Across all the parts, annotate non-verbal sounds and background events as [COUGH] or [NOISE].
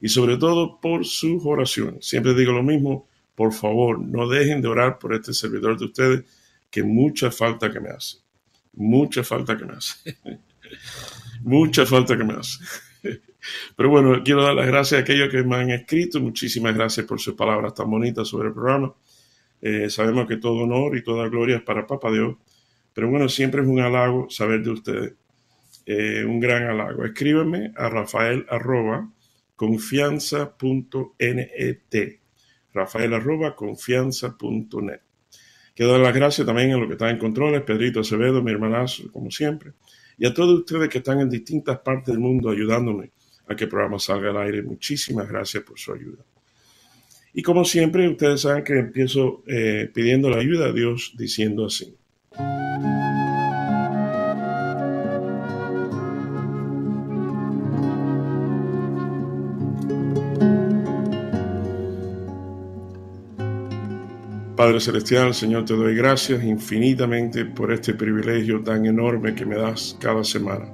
y sobre todo por sus oraciones. Siempre digo lo mismo, por favor, no dejen de orar por este servidor de ustedes que mucha falta que me hace. Mucha falta que me hace. [LAUGHS] mucha falta que me hace. [LAUGHS] Pero bueno, quiero dar las gracias a aquellos que me han escrito. Muchísimas gracias por sus palabras tan bonitas sobre el programa. Eh, sabemos que todo honor y toda gloria es para Papa Dios. Pero bueno, siempre es un halago saber de ustedes. Eh, un gran halago. Escríbeme a rafael arroba confianza.net. Rafael arroba confianza.net. Quiero dar las gracias también a los que están en controles, Pedrito Acevedo, mi hermanazo, como siempre, y a todos ustedes que están en distintas partes del mundo ayudándome a que el programa salga al aire. Muchísimas gracias por su ayuda. Y como siempre, ustedes saben que empiezo eh, pidiendo la ayuda a Dios diciendo así. Padre Celestial, Señor, te doy gracias infinitamente por este privilegio tan enorme que me das cada semana.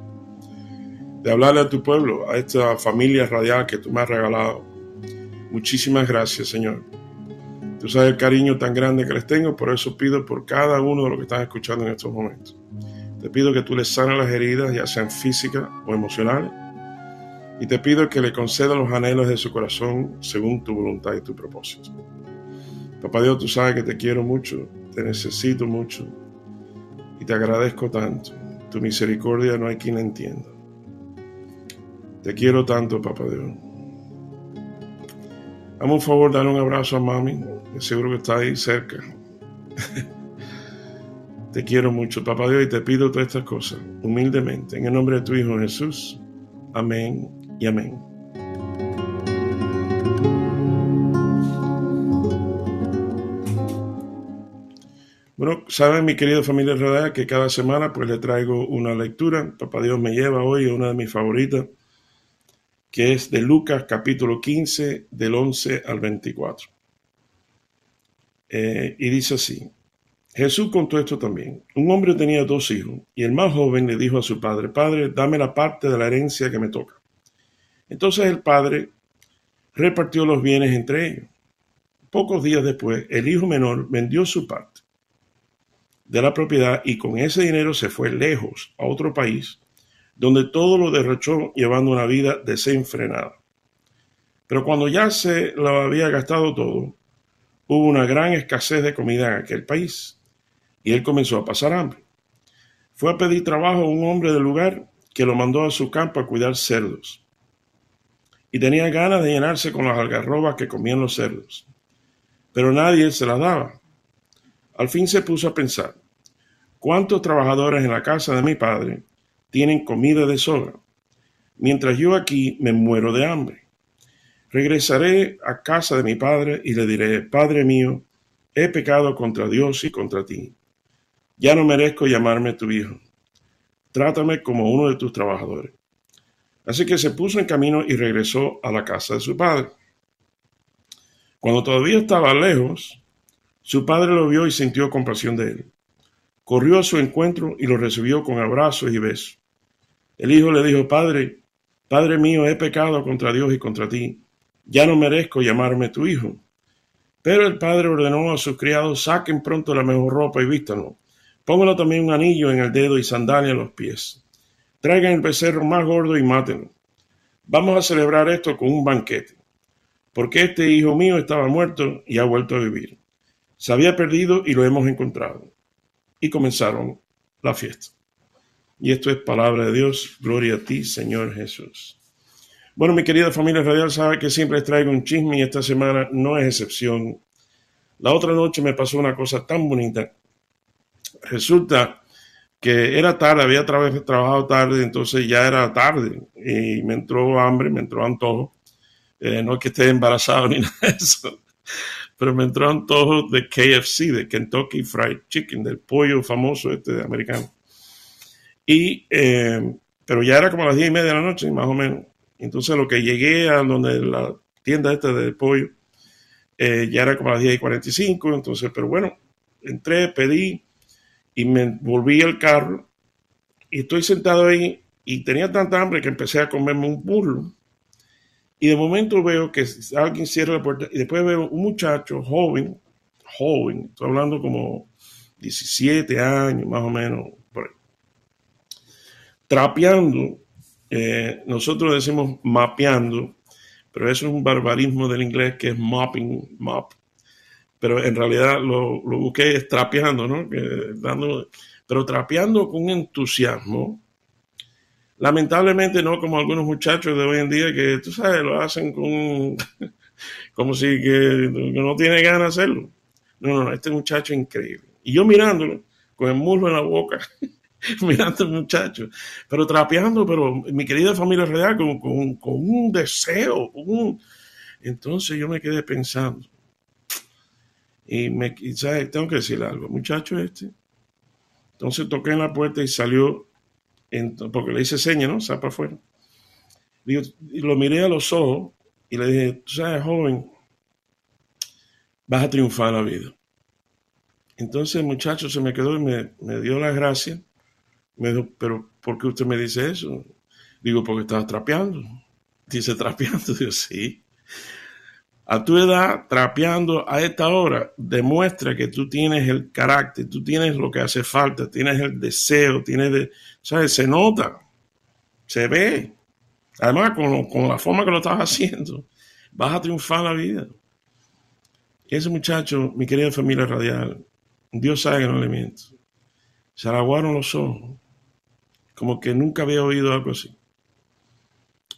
De hablarle a tu pueblo, a esta familia radial que tú me has regalado. Muchísimas gracias, Señor. Tú sabes el cariño tan grande que les tengo, por eso pido por cada uno de los que están escuchando en estos momentos. Te pido que tú les sanes las heridas, ya sean físicas o emocionales. Y te pido que le concedas los anhelos de su corazón según tu voluntad y tu propósito. Papá Dios, tú sabes que te quiero mucho, te necesito mucho y te agradezco tanto. Tu misericordia no hay quien la entienda. Te quiero tanto, Papá Dios. Dame un favor, dale un abrazo a mami, que seguro que está ahí cerca. [LAUGHS] te quiero mucho, Papá Dios, y te pido todas estas cosas humildemente, en el nombre de tu Hijo Jesús. Amén y amén. Bueno, saben mi querida familia Rodea que cada semana pues le traigo una lectura. Papá Dios me lleva hoy a una de mis favoritas, que es de Lucas capítulo 15 del 11 al 24. Eh, y dice así, Jesús contó esto también. Un hombre tenía dos hijos y el más joven le dijo a su padre, Padre, dame la parte de la herencia que me toca. Entonces el padre repartió los bienes entre ellos. Pocos días después, el hijo menor vendió su parte de la propiedad y con ese dinero se fue lejos a otro país donde todo lo derrochó llevando una vida desenfrenada. Pero cuando ya se lo había gastado todo, hubo una gran escasez de comida en aquel país y él comenzó a pasar hambre. Fue a pedir trabajo a un hombre del lugar que lo mandó a su campo a cuidar cerdos. Y tenía ganas de llenarse con las algarrobas que comían los cerdos. Pero nadie se las daba. Al fin se puso a pensar, ¿cuántos trabajadores en la casa de mi padre tienen comida de sobra? Mientras yo aquí me muero de hambre. Regresaré a casa de mi padre y le diré, Padre mío, he pecado contra Dios y contra ti. Ya no merezco llamarme tu hijo. Trátame como uno de tus trabajadores. Así que se puso en camino y regresó a la casa de su padre. Cuando todavía estaba lejos, su padre lo vio y sintió compasión de él. Corrió a su encuentro y lo recibió con abrazos y besos. El hijo le dijo, Padre, Padre mío, he pecado contra Dios y contra ti. Ya no merezco llamarme tu hijo. Pero el padre ordenó a sus criados, saquen pronto la mejor ropa y vístanlo. Pónganlo también un anillo en el dedo y sandalia en los pies. Traigan el becerro más gordo y mátenlo. Vamos a celebrar esto con un banquete, porque este hijo mío estaba muerto y ha vuelto a vivir se había perdido y lo hemos encontrado. Y comenzaron la fiesta. Y esto es palabra de Dios. Gloria a ti, Señor Jesús. Bueno, mi querida familia radial sabe que siempre les traigo un chisme y esta semana no es excepción. La otra noche me pasó una cosa tan bonita. Resulta que era tarde, había trabajado tarde, entonces ya era tarde y me entró hambre, me entró antojo. Eh, no es que esté embarazado [LAUGHS] ni nada de eso. Pero me entró antojo de KFC, de Kentucky Fried Chicken, del pollo famoso este de americano. Y, eh, pero ya era como las diez y media de la noche, más o menos. Entonces lo que llegué a donde la tienda esta de pollo, eh, ya era como las 10 y 45, entonces, pero bueno, entré, pedí y me volví al carro y estoy sentado ahí y tenía tanta hambre que empecé a comerme un burro. Y de momento veo que alguien cierra la puerta y después veo un muchacho joven, joven, estoy hablando como 17 años más o menos, trapeando eh, nosotros decimos mapeando, pero eso es un barbarismo del inglés que es mopping, mop. Pero en realidad lo, lo busqué trapeando, ¿no? dando, pero trapeando con entusiasmo. Lamentablemente no como algunos muchachos de hoy en día que, tú sabes, lo hacen con, [LAUGHS] como si que, no tiene ganas de hacerlo. No, no, este muchacho es increíble. Y yo mirándolo, con el muslo en la boca, [LAUGHS] mirando al muchacho, pero trapeando, pero mi querida familia real, con, con, un deseo. Entonces yo me quedé pensando. Y me, ¿sabes? tengo que decir algo, muchacho este. Entonces toqué en la puerta y salió, porque le hice seña, ¿no? Sal para afuera. y lo miré a los ojos y le dije, tú sabes, joven, vas a triunfar la vida. Entonces el muchacho se me quedó y me, me dio las gracias me dijo, pero ¿por qué usted me dice eso? Digo, porque estaba trapeando. [LAUGHS] Dice, trapeando. [LAUGHS] Digo, sí. A tu edad, trapeando a esta hora, demuestra que tú tienes el carácter, tú tienes lo que hace falta, tienes el deseo, tienes, de, ¿sabes? Se nota, se ve. Además, con, la forma que lo estás haciendo, vas a triunfar la vida. Ese muchacho, mi querida familia radial, Dios sabe que no le miento. Se aguaron los ojos como que nunca había oído algo así.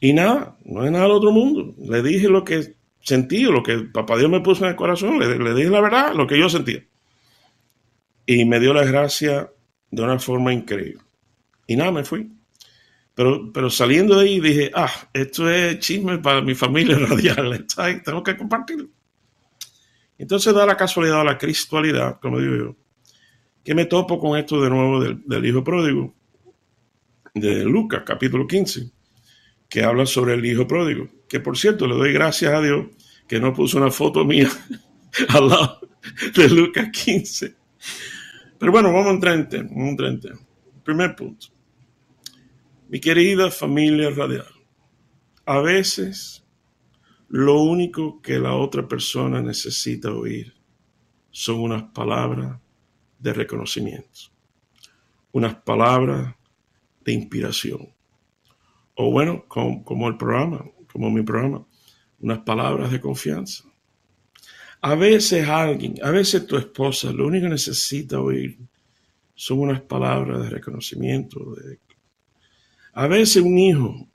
Y nada, no es nada del otro mundo. Le dije lo que sentí, lo que papá Dios me puso en el corazón, le, dije la verdad, lo que yo sentía. Y me dio la gracia de una forma increíble. Y nada, me fui. Pero, pero saliendo de ahí dije, ah, esto es chisme para mi familia [LAUGHS] radial, tengo que compartirlo. Entonces da la casualidad, la cristualidad, como digo yo, que me topo con esto de nuevo del, del hijo pródigo de Lucas, capítulo 15, que habla sobre el hijo pródigo. Que por cierto, le doy gracias a Dios que no puso una foto mía [LAUGHS] al lado de Lucas 15. Pero bueno, vamos a entrar en tema. Vamos a. Primer punto. Mi querida familia radial, a veces lo único que la otra persona necesita oír son unas palabras de reconocimiento, unas palabras de inspiración. O bueno, como, el programa, como mi programa, unas palabras de confianza. A veces alguien, a veces tu esposa, lo único que necesita oír son unas palabras de reconocimiento. De, a veces un hijo,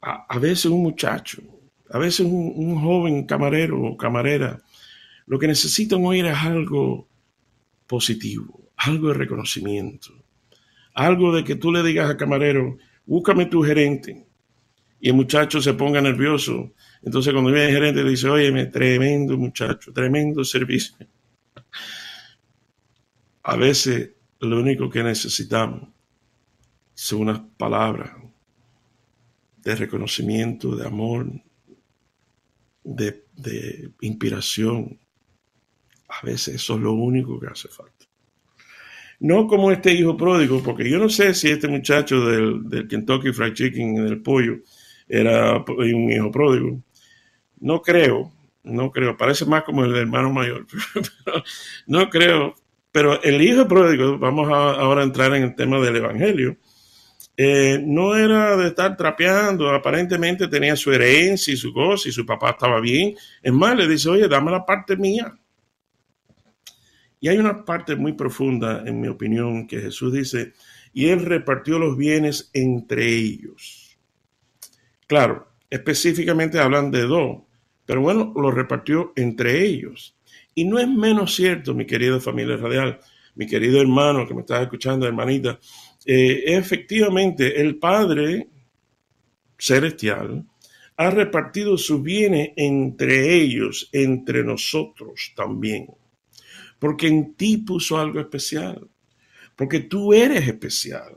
a, veces un muchacho, a veces un, un, joven camarero o camarera, lo que necesitan oír es algo positivo, algo de reconocimiento, algo de que tú le digas al camarero, búscame tu gerente, y el muchacho se ponga nervioso. Entonces cuando viene el gerente le dice, oye, tremendo muchacho, tremendo servicio. A veces lo único que necesitamos son unas palabras de reconocimiento, de amor, de, de inspiración. A veces eso es lo único que hace falta. No como este hijo pródigo, porque yo no sé si este muchacho del, Kentucky Fried Chicken, del pollo, era un hijo pródigo. No creo, no creo. Parece más como el hermano mayor. [LAUGHS] no creo. Pero el hijo pródigo, vamos a, ahora a entrar en el tema del evangelio, eh, no era de estar trapeando, aparentemente tenía su herencia y su cosa, y su papá estaba bien. Es más, le dice, oye, dame la parte mía. Y hay una parte muy profunda, en mi opinión, que Jesús dice, y él repartió los bienes entre ellos. Claro, específicamente hablan de dos, pero bueno, lo repartió entre ellos. Y no es menos cierto, mi querida familia radial, mi querido hermano que me estás escuchando, hermanita, eh, efectivamente el Padre celestial ha repartido sus bienes entre ellos, entre nosotros también. Porque en ti puso algo especial. Porque tú eres especial.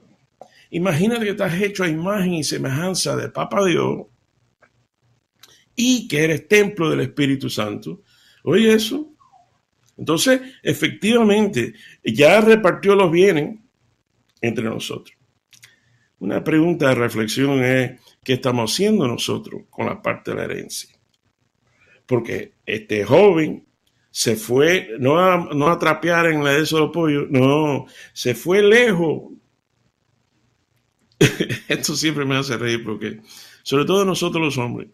Imagínate que estás hecho a imagen y semejanza de Papa Dios y que eres templo del Espíritu Santo. Oye eso. Entonces, efectivamente, ya repartió los bienes entre nosotros. Una pregunta de reflexión es, ¿qué estamos haciendo nosotros con la parte de la herencia? Porque este joven se fue, no a, no trapear en la de esos pollos, no, se fue lejos. [LAUGHS] Esto siempre me hace reír porque, sobre todo nosotros los hombres,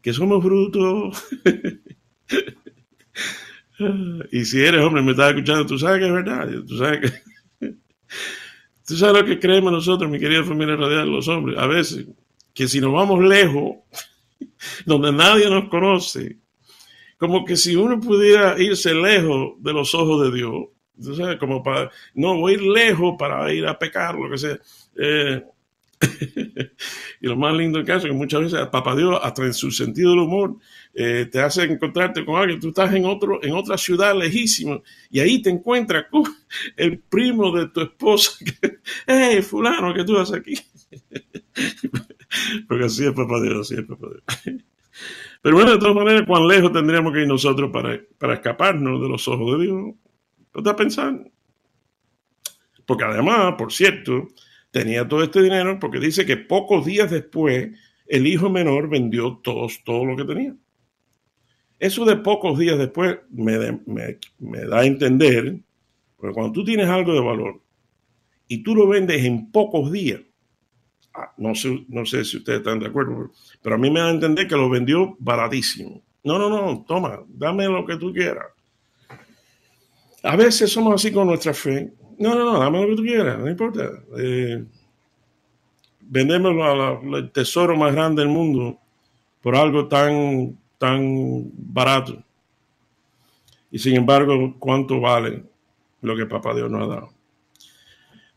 que somos brutos. [LAUGHS] y si eres hombre, me estás escuchando, tú sabes que es verdad, tú sabes que... [LAUGHS] Tú sabes lo que creemos nosotros, mi querida familia radial, los hombres, a veces, que si nos vamos lejos, donde nadie nos conoce, como que si uno pudiera irse lejos de los ojos de Dios, sabes, como para, no, voy a ir lejos para ir a pecar, lo que sea. Eh, [LAUGHS] y lo más lindo del caso es que muchas veces Papá Dios, hasta en su sentido del humor, eh, te hace encontrarte con alguien. Tú estás en, otro, en otra ciudad lejísima y ahí te encuentras con [LAUGHS] el primo de tu esposa. [LAUGHS] hey, fulano, ¿qué tú haces aquí? Porque así es Papá Dios, así es Papá Dios. Pero bueno, de todas maneras, ¿cuán lejos tendríamos que ir nosotros para, para escaparnos de los ojos de Dios? ¿No estás pensando? Porque además, por cierto, tenía todo este dinero porque dice que pocos días después el hijo menor vendió todos, todo lo que tenía. Eso de pocos días después me, da a entender, porque cuando tú tienes algo de valor y tú lo vendes en pocos días, no, sé, no sé si ustedes están de acuerdo, pero a mí me da a entender que lo vendió baratísimo. No, no, no, toma, dame lo que tú quieras. A veces somos así con nuestra fe. No, no, no, dame lo que tú quieras, no importa. Eh, vendemos el tesoro más grande del mundo por algo tan, tan barato. Y sin embargo, ¿cuánto vale lo que Papá Dios nos ha dado?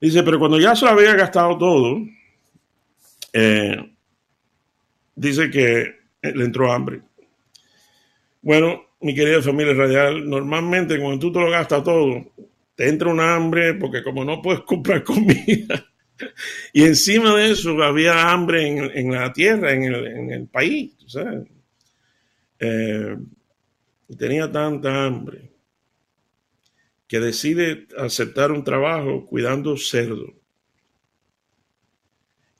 Dice, pero cuando ya se lo había gastado todo, eh, dice que le entró hambre. Bueno, mi querida familia radial, normalmente cuando tú te lo gastas todo, te entra un hambre porque como no puedes [LAUGHS] comprar comida, y encima de eso había hambre en, la tierra, en el, país, ¿sabes? Eh, tenía tanta hambre que decide aceptar un trabajo cuidando cerdo.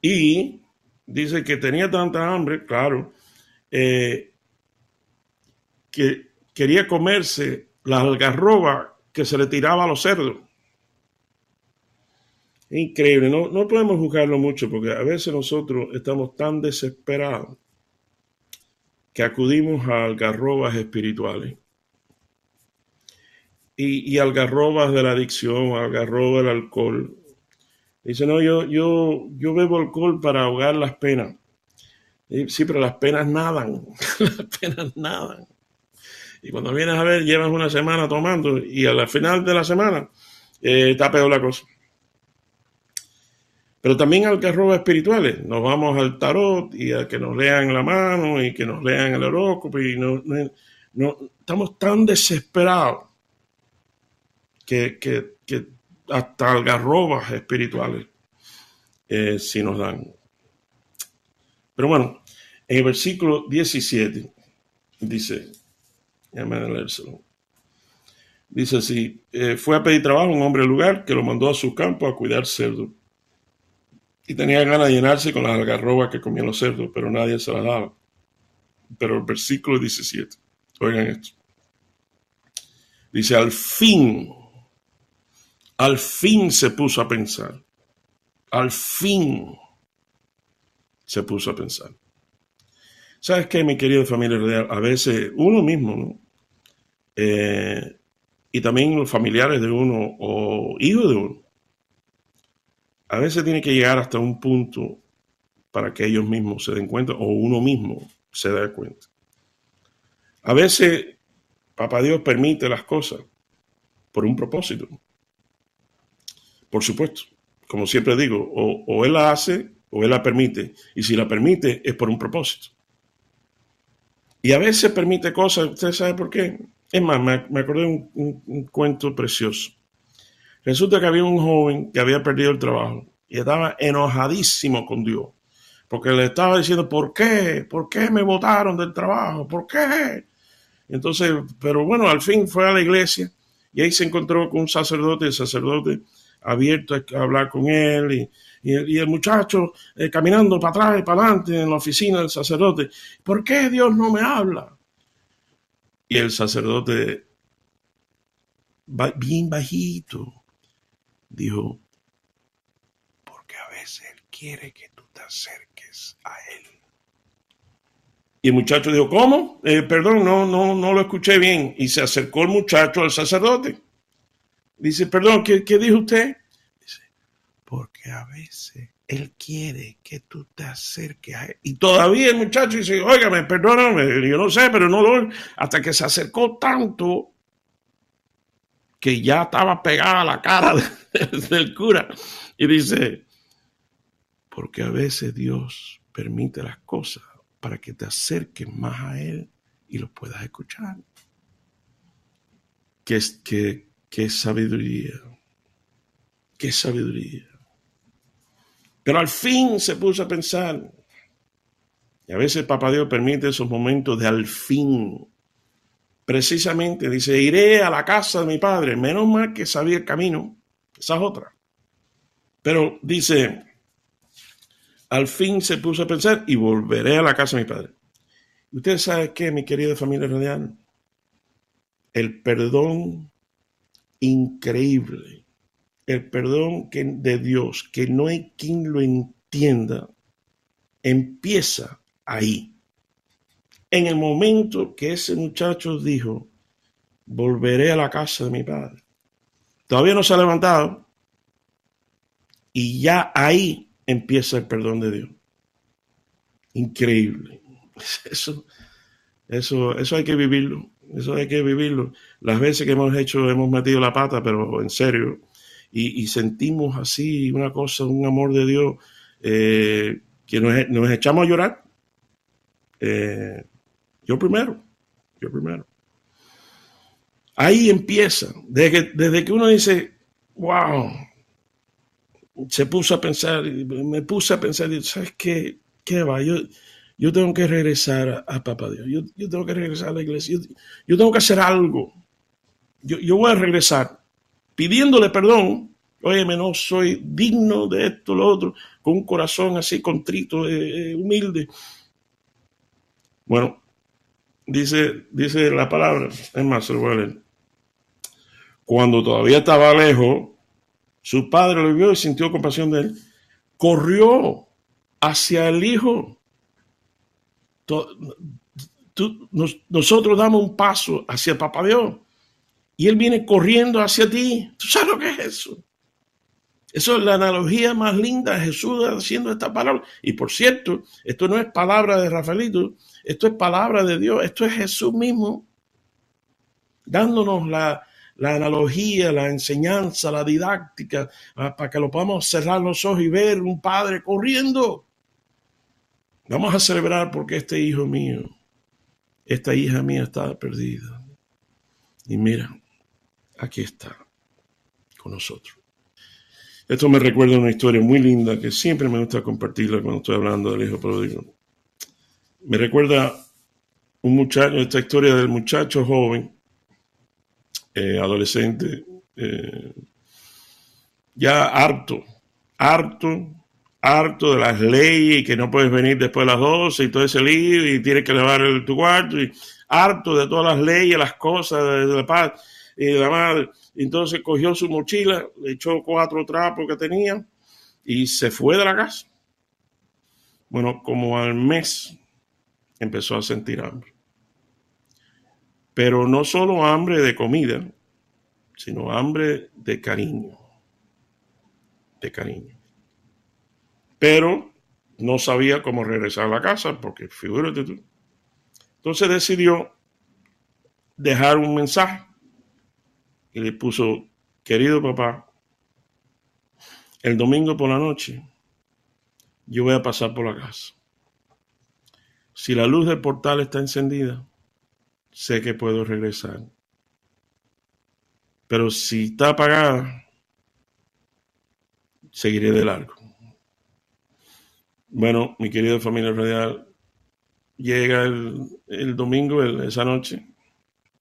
Y dice que tenía tanta hambre, claro, eh, que quería comerse la algarroba que se le tiraba a los cerdos. Increíble, no, no podemos juzgarlo mucho porque a veces nosotros estamos tan desesperados que acudimos a algarrobas espirituales. Y, y algarrobas de la adicción, algarrobas del alcohol. Dice, no, yo, yo, yo bebo alcohol para ahogar las penas. Sí, pero las penas nadan, [LAUGHS] las penas nadan. Y cuando vienes a ver, llevas una semana tomando y al final de la semana eh, está peor la cosa. Pero también al roba espirituales. Nos vamos al tarot y a que nos lean la mano y que nos lean el horóscopo y no, no, estamos tan desesperados que, que, que hasta algarrobas espirituales eh, si nos dan. Pero bueno, en el versículo 17 dice, Dice así, eh, fue a pedir trabajo un hombre al lugar que lo mandó a su campo a cuidar cerdo. Y tenía ganas de llenarse con las algarrobas que comían los cerdos, pero nadie se las daba. Pero el versículo 17, oigan esto. Dice, al fin, al fin se puso a pensar. Al fin se puso a pensar. ¿Sabes qué, mi querida familia A veces uno mismo, ¿no? Eh, y también los familiares de uno o hijos de uno. A veces tiene que llegar hasta un punto para que ellos mismos se den cuenta o uno mismo se dé cuenta. A veces Papá Dios permite las cosas por un propósito. Por supuesto, como siempre digo, o, Él la hace o Él la permite. Y si la permite es por un propósito. Y a veces permite cosas, ¿usted sabe por qué? Es más, me, acordé de un, cuento precioso. Resulta que había un joven que había perdido el trabajo y estaba enojadísimo con Dios, porque le estaba diciendo, ¿por qué? ¿Por qué me votaron del trabajo? ¿Por qué? Entonces, pero bueno, al fin fue a la iglesia y ahí se encontró con un sacerdote, el sacerdote abierto a hablar con él y, el, muchacho eh, caminando para atrás y para adelante en la oficina del sacerdote. ¿Por qué Dios no me habla? Y el sacerdote, bien bajito, dijo, porque a veces Él quiere que tú te acerques a Él. Y el muchacho dijo, ¿cómo? Eh, perdón, no, no, no lo escuché bien. Y se acercó el muchacho al sacerdote. Dice, perdón, ¿qué, qué dijo usted? porque a veces él quiere que tú te acerques a él. Y todavía el muchacho dice, óigame, perdóname, yo no sé, pero no lo... Hasta que se acercó tanto que ya estaba pegada la cara [LAUGHS] del cura. Y dice, porque a veces Dios permite las cosas para que te acerques más a Él y lo puedas escuchar. Qué, qué, qué sabiduría, qué sabiduría. Pero al fin se puso a pensar. Y a veces Papá Dios permite esos momentos de al fin. Precisamente dice, iré a la casa de mi padre. Menos mal que sabía el camino. Esa es otra. Pero dice, al fin se puso a pensar y volveré a la casa de mi padre. Usted sabe qué, mi querida familia radial? El perdón increíble el perdón que, de Dios, que no hay quien lo entienda, empieza ahí. En el momento que ese muchacho dijo, volveré a la casa de mi padre. Todavía no se ha levantado y ya ahí empieza el perdón de Dios. Increíble. [LAUGHS] Eso, eso, eso hay que vivirlo. Eso hay que vivirlo. Las veces que hemos hecho, hemos metido la pata, pero en serio, y, sentimos así una cosa, un amor de Dios, eh, que nos, echamos a llorar. Eh, yo primero, yo primero. Ahí empieza, desde que, desde que uno dice, wow, se puso a pensar, me puse a pensar, ¿sabes qué? ¿Qué va? Yo, yo tengo que regresar a, Papá Dios, yo, yo, tengo que regresar a la iglesia, yo, tengo que hacer algo. Yo, yo voy a regresar pidiéndole perdón, óyeme, no soy digno de esto, lo otro, con un corazón así contrito, eh, eh, humilde. Bueno, dice, dice la palabra, es más, se lo voy a leer. Cuando todavía estaba lejos, su padre lo vio y sintió compasión de él. Corrió hacia el hijo. Nosotros damos un paso hacia el papá Dios y Él viene corriendo hacia ti. ¿Tú sabes lo que es eso? Eso es la analogía más linda de Jesús haciendo esta palabra. Y por cierto, esto no es palabra de Rafaelito, esto es palabra de Dios, esto es Jesús mismo dándonos la, la analogía, la enseñanza, la didáctica, ah, para que lo podamos cerrar los ojos y ver un padre corriendo. Vamos a celebrar porque este hijo mío, esta hija mía está perdida. Y mira, aquí está con nosotros. Esto me recuerda una historia muy linda que siempre me gusta compartirla cuando estoy hablando del hijo pródigo. Me recuerda un muchacho, esta historia del muchacho joven, eh, adolescente, eh, ya harto, harto, harto de las leyes y que no puedes venir después de las 12 y todo ese lío y tienes que lavar el, tu cuarto y harto de todas las leyes, las cosas de la paz y la madre. Entonces cogió su mochila, le echó cuatro trapos que tenía y se fue de la casa. Bueno, como al mes empezó a sentir hambre. Pero no solo hambre de comida, sino hambre de cariño. De cariño. Pero no sabía cómo regresar a la casa, porque figúrate tú. Entonces decidió dejar un mensaje y le puso, querido papá, el domingo por la noche yo voy a pasar por la casa. Si la luz del portal está encendida, sé que puedo regresar. Pero si está apagada, seguiré de largo. Bueno, mi querida familia radial, llega el, domingo, esa noche,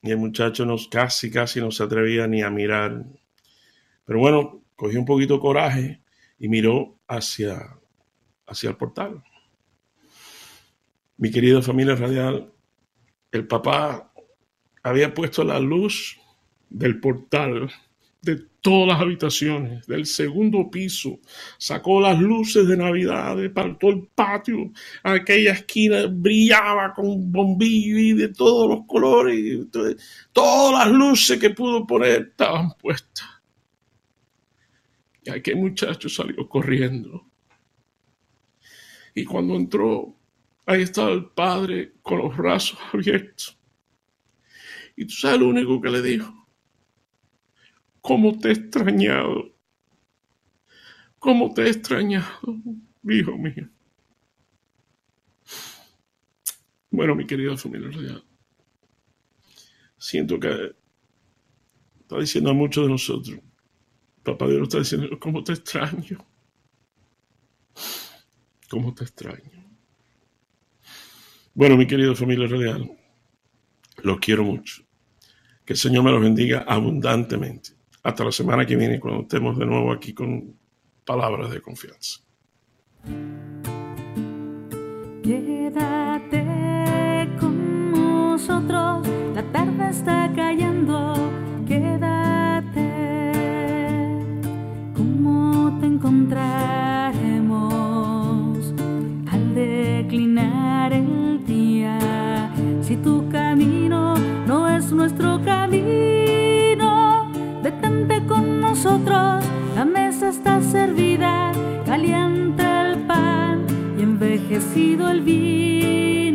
y el muchacho nos casi, casi no se atrevía ni a mirar. Pero bueno, cogió un poquito de coraje y miró hacia, hacia el portal. Mi querida familia radial, el papá había puesto la luz del portal de todas las habitaciones, del segundo piso, sacó las luces de Navidad, todo el patio, aquella esquina brillaba con bombillo y de todos los colores, todas las luces que pudo poner estaban puestas. Y aquel muchacho salió corriendo. Y cuando entró, ahí estaba el padre con los brazos abiertos. Y tú sabes lo único que le dijo cómo te he extrañado, cómo te he extrañado, hijo mío. Bueno, mi querida familia siento que está diciendo a muchos de nosotros, Papá Dios está diciendo, cómo te extraño, cómo te extraño. Bueno, mi querida familia real, los quiero mucho. Que el Señor me los bendiga abundantemente. Hasta la semana que viene, cuando estemos de nuevo aquí con palabras de confianza. Quédate con nosotros, la tarde está la mesa está servida, caliente el pan y envejecido el vino.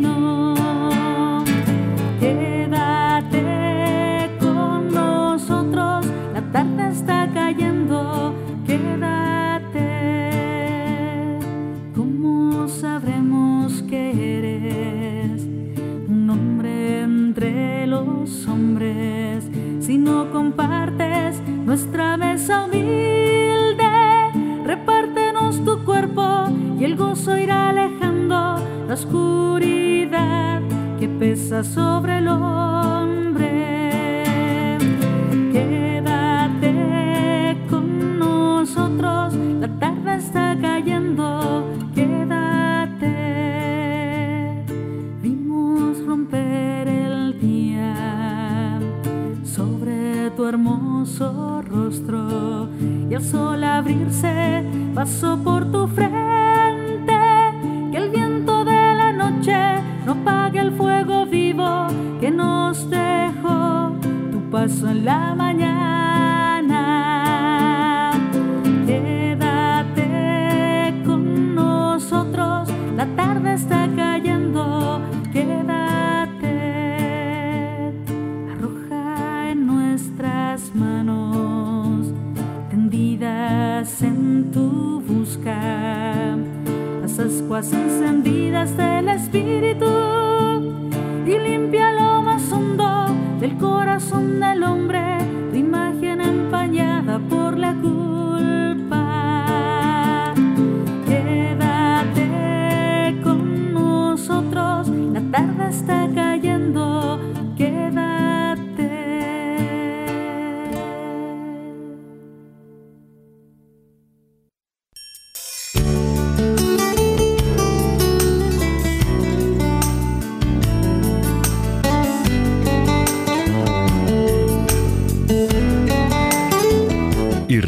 Y el sol abrirse pasó por tu frente. Que el viento de la noche no apague el fuego vivo que nos dejó tu paso en la mañana. Ascuas encendidas del Espíritu y limpia lo más hondo del corazón del hombre, tu imagen empañada por la culpa. Quédate con nosotros, la tarde está cayendo,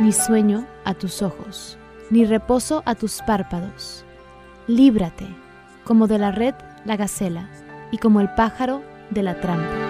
Ni sueño a tus ojos, ni reposo a tus párpados. Líbrate, como de la red la gacela, y como el pájaro de la trampa.